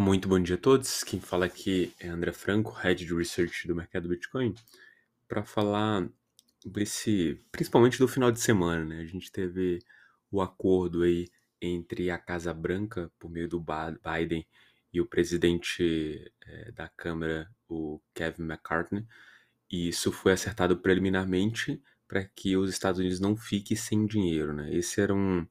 Muito bom dia a todos. Quem fala aqui é André Franco, Head de Research do mercado Bitcoin, para falar desse, principalmente do final de semana, né? A gente teve o acordo aí entre a Casa Branca, por meio do Biden, e o presidente é, da Câmara, o Kevin McCartney, e isso foi acertado preliminarmente para que os Estados Unidos não fiquem sem dinheiro, né? Esse era um,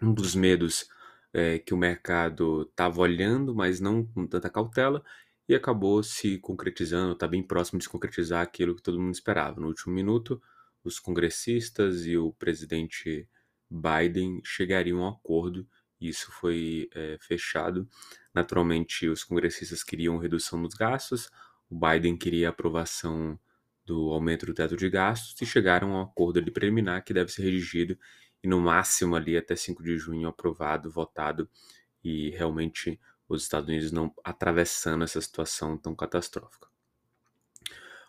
um dos medos é, que o mercado estava olhando, mas não com tanta cautela, e acabou se concretizando, está bem próximo de se concretizar aquilo que todo mundo esperava. No último minuto, os congressistas e o presidente Biden chegariam a um acordo, e isso foi é, fechado. Naturalmente, os congressistas queriam redução dos gastos, o Biden queria aprovação do aumento do teto de gastos e chegaram a um acordo preliminar que deve ser redigido e no máximo ali até 5 de junho aprovado, votado e realmente os Estados Unidos não atravessando essa situação tão catastrófica.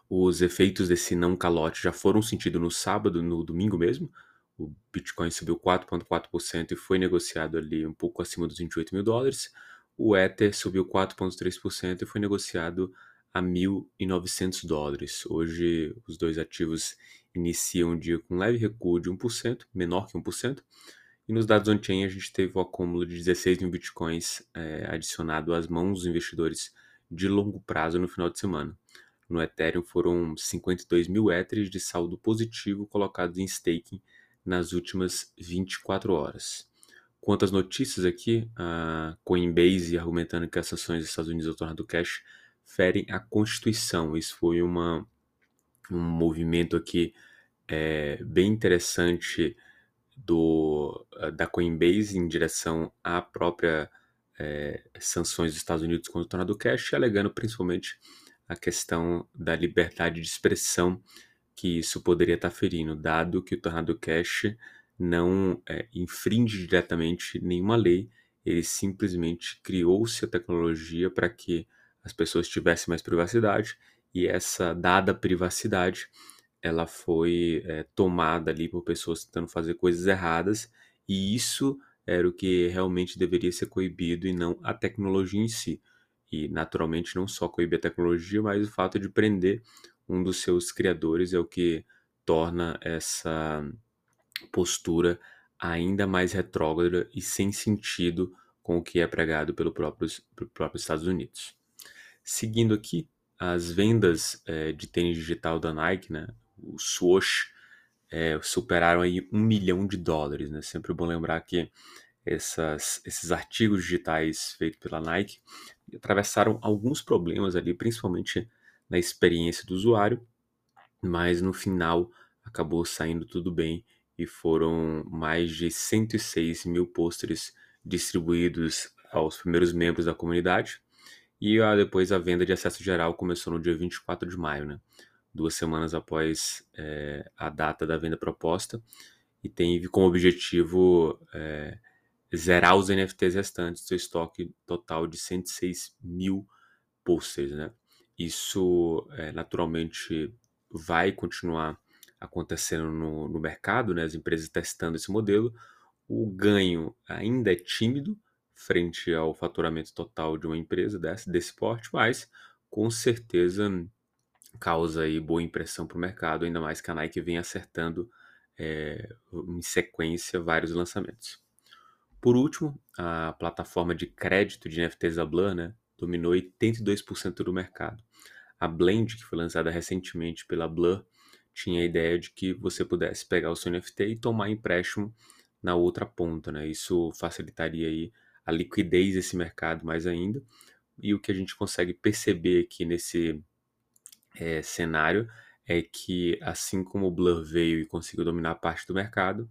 Os efeitos desse não calote já foram sentidos no sábado, no domingo mesmo. O Bitcoin subiu 4,4% e foi negociado ali um pouco acima dos 28 mil dólares. O Ether subiu 4,3% e foi negociado a 1.900 dólares. Hoje, os dois ativos iniciam o dia com um leve recuo de 1%, menor que 1%, e nos dados on-chain a gente teve o acúmulo de 16 mil bitcoins é, adicionado às mãos dos investidores de longo prazo no final de semana. No Ethereum foram 52 mil Ethers de saldo positivo colocados em staking nas últimas 24 horas. Quanto às notícias aqui, a Coinbase argumentando que as sanções dos Estados Unidos ao tornado cash ferem a Constituição. Isso foi uma, um movimento aqui é, bem interessante do, da Coinbase em direção à própria é, sanções dos Estados Unidos contra o Tornado Cash, alegando principalmente a questão da liberdade de expressão que isso poderia estar ferindo, dado que o Tornado Cash não é, infringe diretamente nenhuma lei, ele simplesmente criou-se a tecnologia para que as pessoas tivessem mais privacidade e essa dada privacidade ela foi é, tomada ali por pessoas tentando fazer coisas erradas e isso era o que realmente deveria ser coibido e não a tecnologia em si. E naturalmente não só coibir a tecnologia, mas o fato de prender um dos seus criadores é o que torna essa postura ainda mais retrógrada e sem sentido com o que é pregado pelo próprio, pelo próprio Estados Unidos. Seguindo aqui, as vendas é, de tênis digital da Nike, né, o Swoosh, é, superaram aí um milhão de dólares. Né? Sempre bom lembrar que essas, esses artigos digitais feitos pela Nike atravessaram alguns problemas ali, principalmente na experiência do usuário, mas no final acabou saindo tudo bem e foram mais de 106 mil pôsteres distribuídos aos primeiros membros da comunidade e a, depois a venda de acesso geral começou no dia 24 de maio, né? duas semanas após é, a data da venda proposta, e tem como objetivo é, zerar os NFTs restantes, seu estoque total de 106 mil posters. Né? Isso é, naturalmente vai continuar acontecendo no, no mercado, né? as empresas testando esse modelo. O ganho ainda é tímido, frente ao faturamento total de uma empresa desse, desse porte, mas com certeza causa aí boa impressão para o mercado, ainda mais que a Nike vem acertando é, em sequência vários lançamentos. Por último, a plataforma de crédito de NFTs da Blur né, dominou 82% do mercado. A Blend, que foi lançada recentemente pela Blur, tinha a ideia de que você pudesse pegar o seu NFT e tomar empréstimo na outra ponta. Né? Isso facilitaria aí a liquidez desse mercado mais ainda. E o que a gente consegue perceber aqui nesse é, cenário é que, assim como o Blur veio e conseguiu dominar parte do mercado,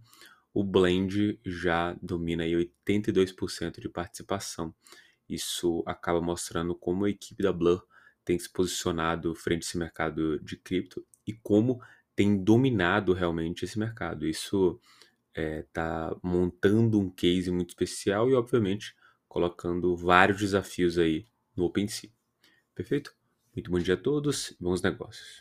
o Blend já domina aí 82% de participação. Isso acaba mostrando como a equipe da Blur tem se posicionado frente a esse mercado de cripto e como tem dominado realmente esse mercado. Isso está eh, montando um case muito especial e, obviamente, colocando vários desafios aí no OpenSea. Perfeito? Muito bom dia a todos e bons negócios.